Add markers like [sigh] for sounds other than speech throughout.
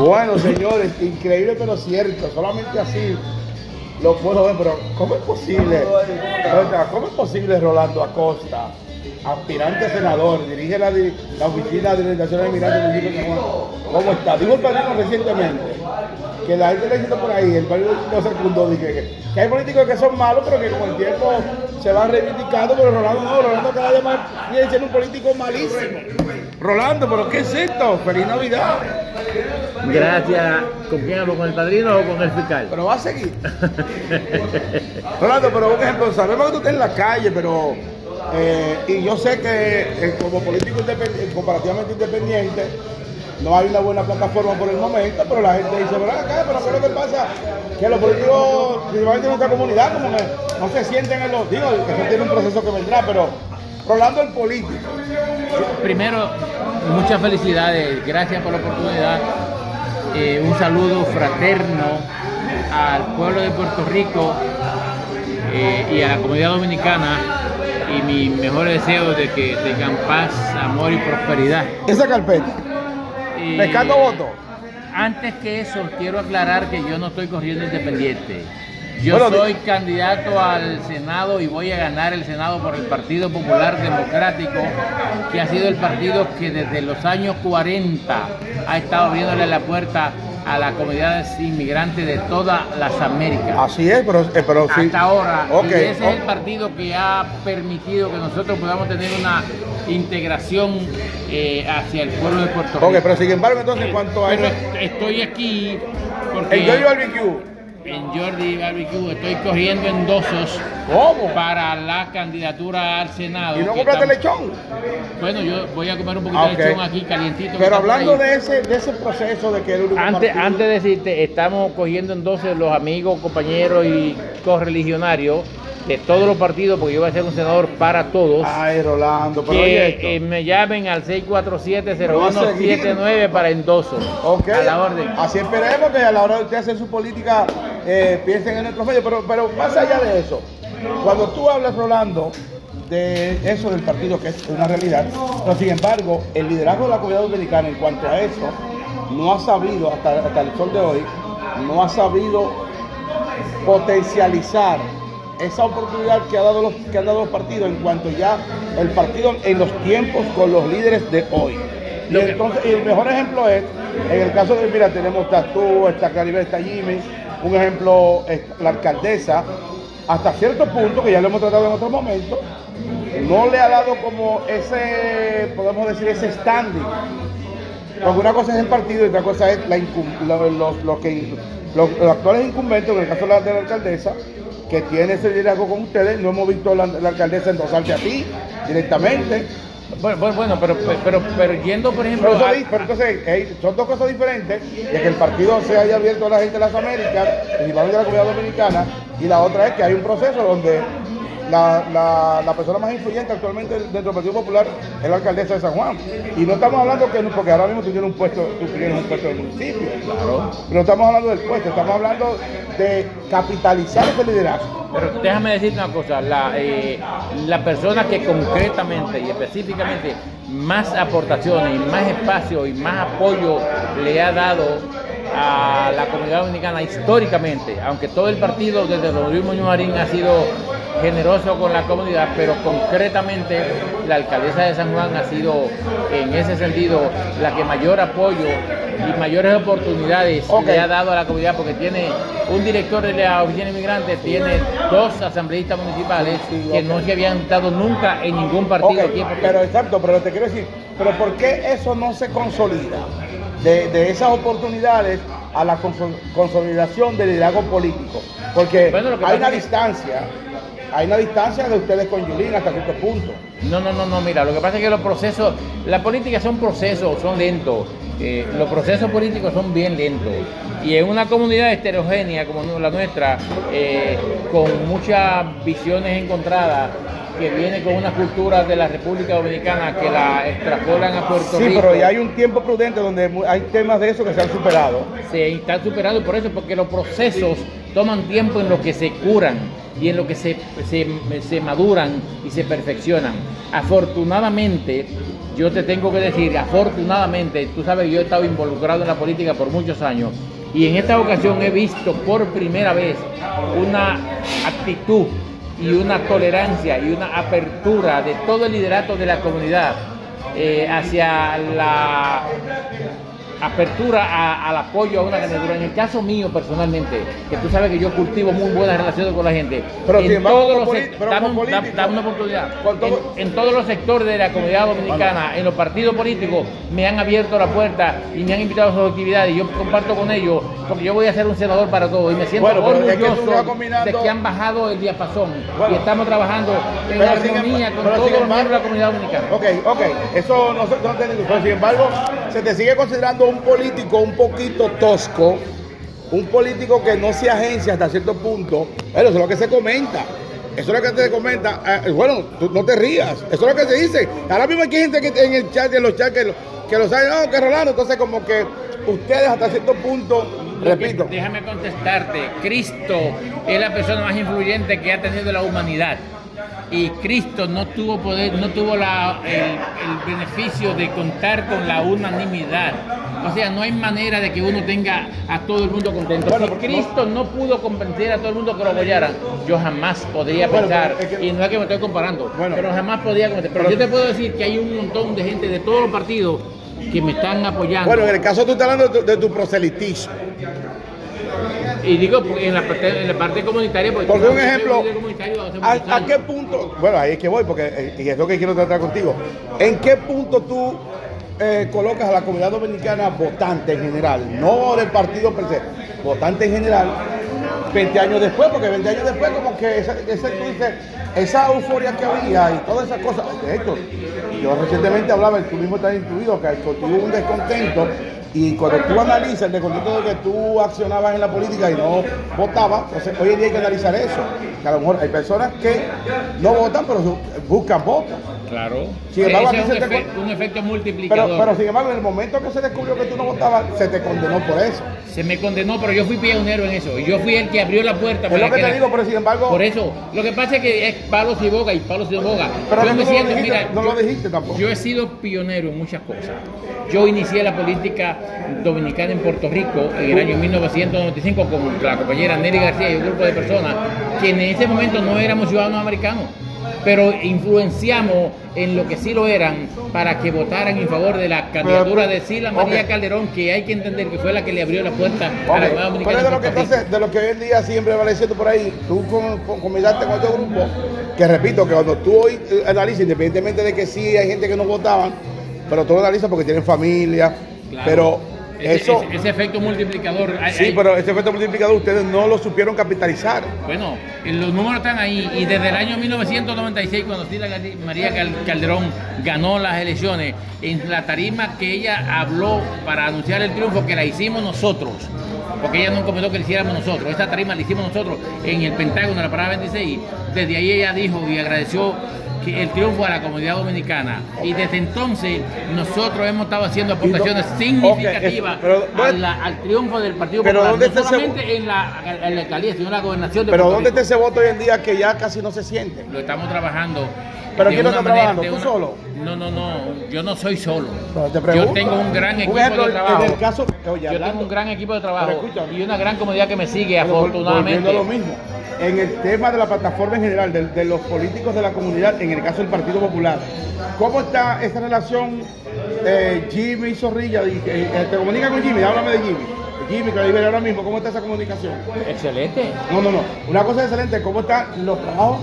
Bueno, señores, increíble pero cierto. Solamente así lo puedo ver, pero ¿cómo es posible? ¿Cómo es posible Rolando Acosta, aspirante senador, dirige la, la oficina de legislación de migrantes de San Juan? ¿Cómo está? Digo el padrino recientemente, que la gente le diciendo por ahí, el padrino no secundó, dije que, hay políticos que son malos, pero que con el tiempo se van reivindicando, pero Rolando no, Rolando cada día más sigue siendo un político malísimo. Rolando, pero ¿qué es esto? ¡Feliz Navidad! Gracias. ¿Con quién hablo? ¿Con el padrino o con el fiscal? Pero va a seguir. [laughs] Rolando, pero un ejemplo, sabemos que tú estás en la calle, pero. eh, y yo sé que eh, como político independ- comparativamente independiente, no hay una buena plataforma por el momento, pero la gente dice, pero acá, pero ¿qué es lo que pasa? Que los políticos, principalmente en nuestra comunidad, como que no se sienten en los. Digo, que eso tiene un proceso que vendrá, pero Rolando el político. Primero, muchas felicidades. Gracias por la oportunidad. Eh, un saludo fraterno al pueblo de Puerto Rico eh, y a la comunidad dominicana. Y mi mejor deseo de que tengan paz, amor y prosperidad. Esa carpeta. Eh, Pescando votos. Antes que eso, quiero aclarar que yo no estoy corriendo independiente. Yo Bueno, soy candidato al Senado y voy a ganar el Senado por el Partido Popular Democrático, que ha sido el partido que desde los años 40 ha estado abriéndole la puerta a las comunidades inmigrantes de todas las Américas. Así es, pero, eh, pero sí. Hasta ahora. Y ese es el partido que ha permitido que nosotros podamos tener una integración eh, hacia el pueblo de Puerto Rico. Ok, pero sin embargo, entonces, en cuanto a Pero estoy aquí porque El Barbecue. En Jordi Barbecue estoy corriendo endosos ¿Cómo? para la candidatura al Senado. ¿Y no compraste lechón? Bueno, yo voy a comer un poquito Ah, de lechón aquí calientito. Pero hablando de ese, de ese proceso de que el Antes, partido- antes de decirte, estamos cogiendo entonces los amigos, compañeros y correligionarios de todos los partidos, porque yo voy a ser un senador para todos. Ay, Rolando, pero oye que eh, me llamen al Pero va a seguir. 647-0179 para endosos. Ok, A la orden. así esperemos que a la hora de usted hacer su política eh, piensen en nuestros medios, pero, pero más allá de eso, cuando tú hablas, Rolando, de eso del partido, que es una realidad, pero sin embargo, el liderazgo de la comunidad dominicana en cuanto a eso, no ha sabido, hasta, hasta el sol de hoy, no ha sabido potencializar esa oportunidad que, ha dado los, que han dado los partidos en cuanto ya el partido en los tiempos con los líderes de hoy. Y entonces, y el mejor ejemplo es, en el caso de, mira, tenemos estás tú, está Claribel, está Jimmy, un ejemplo la alcaldesa, hasta cierto punto, que ya lo hemos tratado en otro momento, no le ha dado como ese, podemos decir, ese standing. Porque una cosa es el partido y otra cosa es la los, los actuales incumbentes, en el caso de la, de la alcaldesa, que tiene ese liderazgo con ustedes, no hemos visto la, la alcaldesa endosarte a ti directamente. Bueno, bueno, bueno, pero, pero, pero yendo, por ejemplo, Pero, eso a- pero entonces son dos cosas diferentes, de que el partido se haya abierto a la gente de las Américas, principalmente de la comunidad dominicana, y la otra es que hay un proceso donde la, la- la persona más influyente actualmente dentro del Partido Popular es la alcaldesa de San Juan. Y no estamos hablando que, porque ahora mismo tú tienes un puesto, tú tienes un puesto del municipio. Claro. Pero no estamos hablando del puesto, estamos hablando de capitalizar ese liderazgo. Pero déjame decirte una cosa, la, eh, la persona que concretamente y específicamente más aportaciones y más espacio y más apoyo le ha dado a la comunidad dominicana históricamente, aunque todo el partido desde Luis Muñoz Marín ha sido generoso con la comunidad, pero concretamente la alcaldesa de San Juan ha sido en ese sentido la que mayor apoyo y mayores oportunidades le ha dado a la comunidad porque tiene un director de la oficina inmigrante, tiene dos asambleístas municipales que no se habían dado nunca en ningún partido aquí. porque- pero exacto, pero te quiero decir, pero ¿por qué eso no se consolida? De, de esas oportunidades a la conso- consolidación del liderazgo político. Porque Bueno, hay una distancia, hay una distancia de ustedes con Yulín hasta cierto punto. No, no, no, no, mira, lo que pasa es que los procesos, la política son procesos, son lentos. Eh, los procesos políticos son bien lentos. Y en una comunidad heterogénea como la nuestra, eh, con muchas visiones encontradas, que viene con una cultura de la República Dominicana que la extrapolan a Puerto Sí, Rico. pero ya hay un tiempo prudente donde hay temas de eso que se han superado. se está superando por eso, porque los procesos toman tiempo en lo que se curan y en lo que se, se, se maduran y se perfeccionan. Afortunadamente, yo te tengo que decir, afortunadamente, tú sabes yo he estado involucrado en la política por muchos años y en esta ocasión he visto por primera vez una actitud y una tolerancia y una apertura de todo el liderato de la comunidad eh, hacia la apertura a- al apoyo a una candidatura. En el caso mío personalmente, que tú sabes que yo cultivo muy buenas relaciones con la gente, Pero, en sin embargo, todos los dame una oportunidad. todo- En, en todos los sectores de la comunidad dominicana, en los partidos políticos, me han abierto la puerta y me han invitado a sus actividades. y Yo comparto con ellos, porque yo voy a ser un senador para todos y me siento Bueno, es que orgulloso combinando- de que han bajado el diapasón Bueno. y estamos trabajando en Pero armonía embargo- con todos los miembros de la comunidad dominicana. Ok, ok, eso no, no te digo, pero sin embargo, se te sigue considerando un político un poquito tosco, un político que no se agencia hasta cierto punto, pero eso es lo que se comenta. Eso es lo que se comenta. Eh, bueno, tú no te rías. Eso es lo que se dice. Ahora mismo hay gente que en el chat, en los chats, que lo, que lo saben, no, que Rolando. Entonces, como que ustedes hasta cierto punto, repito, Déjame contestarte. Cristo es la persona más influyente que ha tenido la humanidad. Y Cristo no tuvo poder, no tuvo la- el, el beneficio de contar con la unanimidad. O sea, no hay manera de que uno tenga a todo el mundo contento. Bueno, si Cristo no pudo convencer a todo el mundo que lo apoyaran, yo jamás podría Bueno, pensar, pero es que- y no es que me estoy comparando, Bueno. pero jamás podría convencer. Pero, Pero- yo te puedo decir que hay un montón de gente de todos los partidos que me están apoyando. bueno, en el caso tú estás hablando de tu, de tu proselitismo. Y digo en la parte, en la parte comunitaria, porque, Porque un ejemplo, ¿a, a qué punto? Bueno, ahí es que voy, porque eh, y es lo que quiero tratar contigo. ¿En qué punto tú eh, colocas a la comunidad dominicana votante en general? No del partido per se, votante en general, 20 años después, porque 20 años después, como que esa, esa, tú dices, esa euforia que había y todas esas cosas. De hecho, yo recientemente hablaba, tú mismo estás incluido, que hubo un descontento. Y cuando tú analizas el descontento de que tú accionabas en la política y no votabas, entonces hoy en día hay que analizar eso. Que a lo mejor hay personas que no votan, pero buscan votos. Claro. Sin embargo, Ese es aquí un, te efecto multiplicador. pero sin embargo, en el momento que se descubrió que tú no votabas, se te condenó por eso. Se me condenó, pero yo fui pionero en eso. Y yo fui el que abrió la puerta Es para lo que te la- digo, pero sin embargo, Por eso, lo que pasa es que es palos y boga y palos y boga. pero Yo que me no, lo siento- dijiste, mira, no lo dijiste tampoco. Yo he sido pionero en muchas cosas. Yo inicié la política dominicana en Puerto Rico en el año 1995 con la compañera Nelly García y un grupo de personas que en ese momento no éramos ciudadanos americanos, pero influenciamos en lo que sí lo eran para que votaran en favor de la candidatura de Sila María. Calderón, que hay que entender que fue la que le abrió la puerta a la comunidad Pero dominicana. es de lo que de lo que hoy en día siempre va diciendo por ahí, tú con, con, con otro grupo, que repito, que cuando tú hoy eh, analizas, independientemente de que sí hay gente que no votaban, pero tú lo analizas porque tienen familia, Claro. pero Ese- eso, ese, ese efecto multiplicador. hay- sí, hay- pero ese efecto multiplicador ustedes no lo supieron capitalizar. Bueno, eh, los números están ahí y desde el año 1996 cuando María Cal- Calderón ganó las elecciones, en la tarima que ella habló para anunciar el triunfo, que la hicimos nosotros, porque ella no comentó que la hiciéramos nosotros, esta tarima la hicimos nosotros en el Pentágono, en la parada 26, desde ahí ella dijo y agradeció que el triunfo a la comunidad dominicana y desde entonces nosotros hemos estado haciendo aportaciones significativas pero, la- al triunfo del Partido pero Popular, ¿dónde no está ese- solamente en la, en la alcaldía, sino en la gobernación de Pero Puerto ¿dónde Rico. está ese voto hoy en día que ya casi no se siente? Lo estamos trabajando. ¿Pero quién una está manera- trabajando? ¿Tú una- solo? No, no, no. Yo no soy solo. Yo tengo un gran equipo ejemplo, de trabajo. En el caso, oye, Yo hablando- tengo un gran equipo de trabajo y una gran comunidad que me sigue, afortunadamente. lo mismo. En el tema de la plataforma en general, de, de los políticos de la comunidad, en el caso del Partido Popular, ¿cómo está esa relación eh, Jimmy Zorrilla? y- eh, eh, ¿Te comunica con Jimmy? Háblame de Jimmy. Jimmy, que ahora mismo, ¿cómo está esa comunicación? Excelente. No, no, no. Una cosa excelente, ¿cómo están los trabajos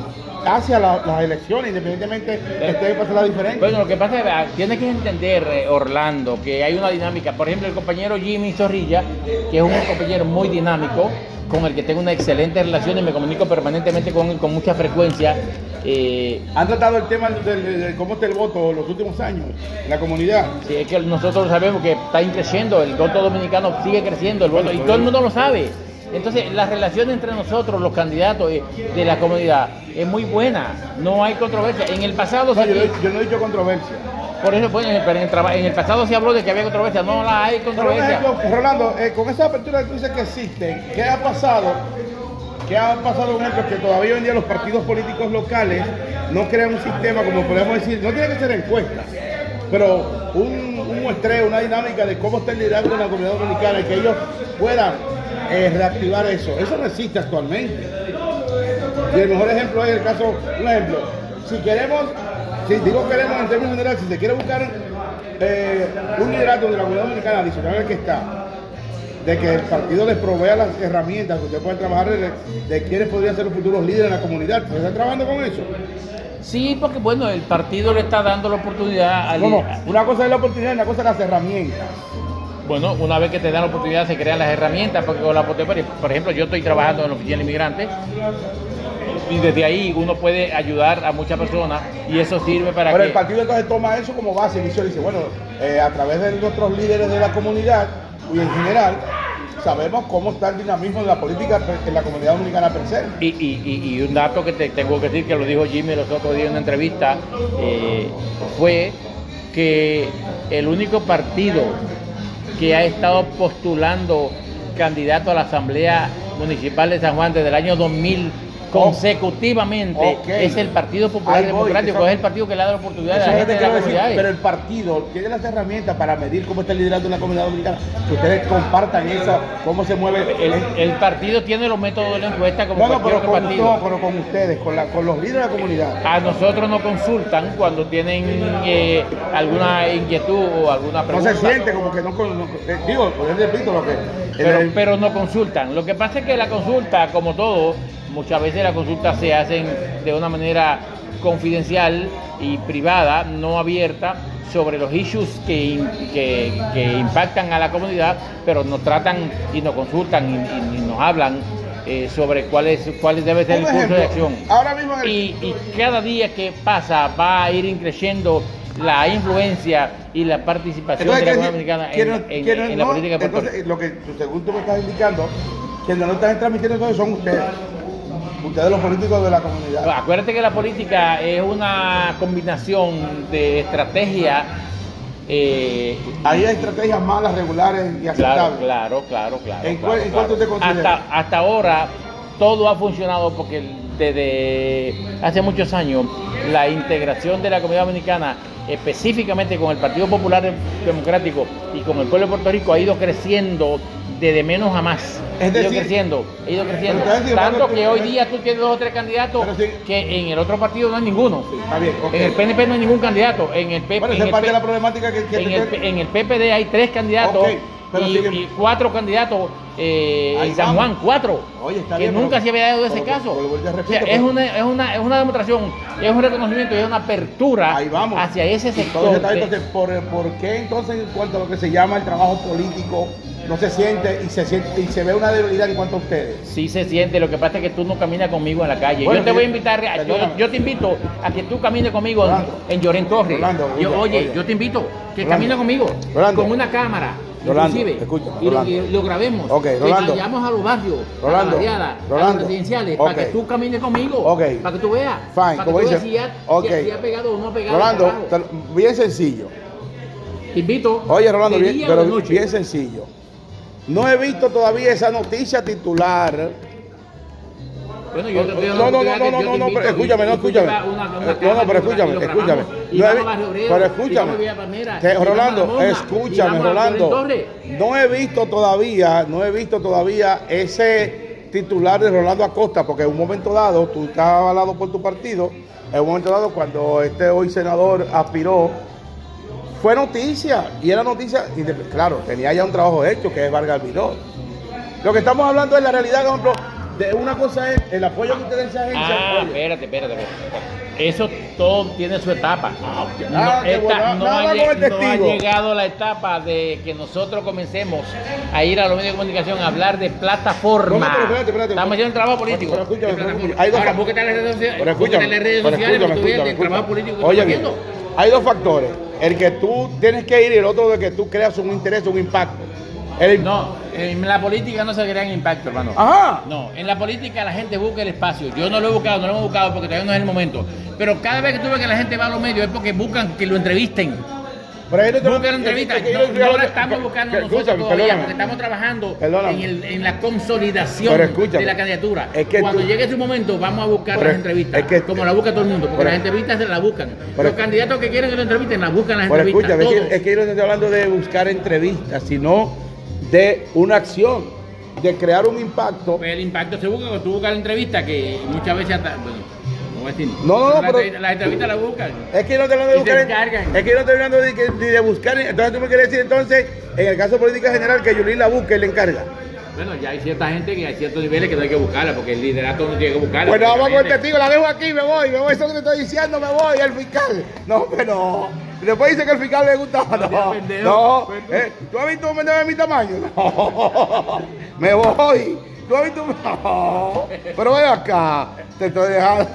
hacia la- las elecciones, independientemente que esté pasando la diferencia? Bueno, lo que pasa es que tienes que entender, eh, Orlando, que hay una dinámica. Por ejemplo, el compañero Jimmy Zorrilla, que es un compañero muy dinámico, con el que tengo una excelente relación y me comunico permanentemente con él con mucha frecuencia. Eh, ¿Han tratado el tema de, de- de cómo está el voto los últimos años en la comunidad? Sí, es que nosotros sabemos que está creciendo, el voto dominicano sigue creciendo, el voto, y todo el mundo lo sabe. Entonces, la relación entre nosotros, los candidatos eh, de la comunidad, es muy buena, no hay controversia. En el pasado, se- yo, no- yo no he dicho controversia. por eso, pero en el, en el pasado se habló de que había controversia, no la hay Pero, controversia. ejemplo, Rolando, eh, con esa apertura que tú dices que existe, ¿qué ha pasado ¿qué ha pasado, por ejemplo? Que todavía hoy en día los partidos políticos locales no crean un sistema, como podemos decir, no tiene que ser encuestas, pero un, un muestreo, una dinámica de cómo está el liderazgo en la comunidad dominicana y que ellos puedan eh, reactivar eso. Eso no existe actualmente. Y el mejor ejemplo es el caso, un ejemplo, si queremos, si digo queremos en términos generales, si se quiere buscar eh, un liderazgo de la comunidad dominicana adicional al que está, de que el partido les provea las herramientas que ustedes pueden trabajar de, de quiénes podrían ser los futuros líderes en la comunidad. ¿Se están trabajando con eso? Sí, porque bueno, el partido le está dando la oportunidad al... ¿Cómo? Una cosa es la oportunidad y una cosa es las herramientas. Bueno, una vez que te dan la oportunidad se crean las herramientas, porque con la por ejemplo, yo estoy trabajando en la oficina de inmigrantes y desde ahí uno puede ayudar a muchas personas y eso sirve para Pero que... el partido entonces toma eso como base y dice, bueno, eh, a través de nuestros líderes de la comunidad y en general, sabemos cómo está el dinamismo de la política en la comunidad dominicana per se. Y, y- y- y un dato que te tengo que decir, que lo dijo Jimmy los otros días en una entrevista, eh, fue que el único partido que ha estado postulando candidato a la Asamblea Municipal de San Juan desde el año 2000 consecutivamente es el Partido Popular voy, Democrático, es el partido que le da la oportunidad a la gente de decir, pero el partido tiene las herramientas para medir cómo está en la comunidad dominicana. Que ustedes compartan esa, cómo se mueve El, el partido tiene los métodos de la encuesta como No, no, cualquier pero otro con, partido. no, pero con ustedes, con, la, con los líderes de la comunidad. A nosotros nos consultan cuando tienen eh, alguna inquietud o alguna No pregunta. se siente como que no, no- eh, digo, pues repito lo que. pero, el- pero no consultan. Lo que pasa es que la consulta, como todo, muchas veces las consultas se hacen de una manera confidencial y privada, no abierta, sobre los issues que, in- que- que impactan a la comunidad, pero nos tratan y nos consultan y, y- y nos hablan eh, sobre cuál, es, cuál debe ser el curso ejemplo, de acción. ahora mismo el- Y, y cada día que pasa va a ir creciendo la influencia y la participación Entonces, de la ¿qué comunidad decir? en, ¿Quiénes- en- quiénes en la política de Puerto Entonces, lo que según tú me estás indicando, quienes no están transmitiendo entonces son ustedes. Ustedes los políticos de la comunidad. Acuérdate que la política es una combinación de estrategia. eh, Ahí hay estrategias malas, regulares y aceptables. claro, claro, claro. ¿En claro, en tú te claro. consideras? Hasta, hasta ahora todo ha funcionado porque desde hace muchos años la integración de la comunidad dominicana específicamente con el Partido Popular Democrático y con el pueblo de Puerto Rico ha ido creciendo de, de menos a más. Es ido creciendo, ha ido creciendo. Tanto que hoy día tú tienes dos o tres candidatos sí. que en el otro partido no hay ninguno. Está bien, ok. En el PNP no hay ningún candidato. En el, PP, Bueno, en el es parte P- de la problemática que, que en el, te- en el PPD hay tres candidatos pero y, cuatro candidatos eh, en San. Juan, cuatro. Oye, está que bien, nunca pero- se había dado ese pero- caso. pero O sea, es, una, es, una, es una demostración, es un reconocimiento y es una apertura Ahí vamos. hacia ese sector. entonces, ¿por, por qué entonces en cuanto a lo que se llama el trabajo político no se siente y se siente y se ve una debilidad en cuanto a ustedes? Sí se siente, lo que pasa es que tú no caminas conmigo en la calle. Bueno, yo te voy a invitar, a- yo, te invito a que tú camines conmigo en- Llorén Torres. Yo- oye, yo te invito que camines conmigo con una cámara, Rolando, escucha, y, lo, Rolando. y lo grabemos. Ok, que Rolando. vayamos a los barrios, Rolando, a la barriada, a Rolando. los residenciales, Ok. para que tú camines conmigo, Ok. para que tú veas, Fine, para que tú veas si, ya- ok. si- ha pegado o no ha pegado. Rolando, te- bien sencillo. Te invito. Oye, Rolando, bien, pero bien sencillo. No he visto todavía esa noticia titular. Bueno, yo te No, no, no, oportunidad no, no, no, no, invito pero escúchame, no, escúchame. Eh, No, no, pero escúchame, escúchame. No Pero escúchame. Rolando, escúchame, Rolando. No he visto todavía, no he visto todavía ese titular de Rolando Acosta, porque en un momento dado, tú estás avalado por tu partido, en un momento dado, cuando este hoy senador aspiró, fue noticia, y era noticia, y de- claro, tenía ya un trabajo hecho, que es Vargas Vidal. Lo que estamos hablando es la realidad, por ejemplo, de una cosa es el apoyo que usted da esa agencia. Ah, espérate, espérate, espérate. Eso todo tiene su etapa. Ah, No, qué esta- bueno. no Nada ha, no ha llegado la etapa de que nosotros comencemos a ir a los medios de comunicación a hablar de plataforma. No, no, pero espérate, espérate. Estamos haciendo el trabajo político. Pero pero escúchame, hay dos Ahora, búsquete en las redes sociales, Pero escúchame, las redes sociales para que tú veas escúchame, el trabajo político que Oye, bien, haciendo. hay dos factores. El que tú tienes que ir y el otro de que tú creas un interés, un impacto. El- No, en la política no se crean impacto, hermano. Ajá. No, en la política la gente busca el espacio. Yo no lo he buscado, no lo hemos buscado porque todavía no es el momento. Pero cada vez que tú ves que la gente va a los medios es porque buscan que lo entrevisten. Pero ahí no te- Busca la entrevista. es que No, no la estamos buscando nosotros todavía, perdóname. porque estamos trabajando en, el- en la consolidación de la candidatura. es que Cuando tú- llegue ese momento, vamos a buscar Pero las entrevistas, es que- como la busca todo el mundo, porque pero- las entrevistas se las buscan. pero- Los candidatos que quieren que lo entrevisten, las buscan las Pero entrevistas. escúchame, es todos. que, es que yo no estoy hablando de buscar entrevistas, sino de una acción, de crear un impacto. Pues el impacto se busca cuando tú buscas la entrevista, que muchas veces hasta. Bueno, no voy a decir. No, no, no, pero- entrevistas- Las entrevistas las buscan. Es que yo no estoy hablando de buscar. Es que no estoy hablando de, ni de buscar. Entonces tú me quieres decir entonces, en el caso de política general, que Yulín la busque y le encarga. Bueno, ya hay cierta gente que hay ciertos niveles que no hay que buscarla, porque el liderato no tiene que buscarla. Bueno, vamos con el testigo, la dejo aquí, me voy, me voy, eso que te estoy diciendo, me voy, el fiscal. No, pero después dice que el fiscal le gusta. No, seas pendejo. no. Pues tú- Eh, ¿Tú has visto un menor de mi tamaño? No, [laughs] me voy. ¿Tú has visto un... No. Pero ven acá, te estoy dejando.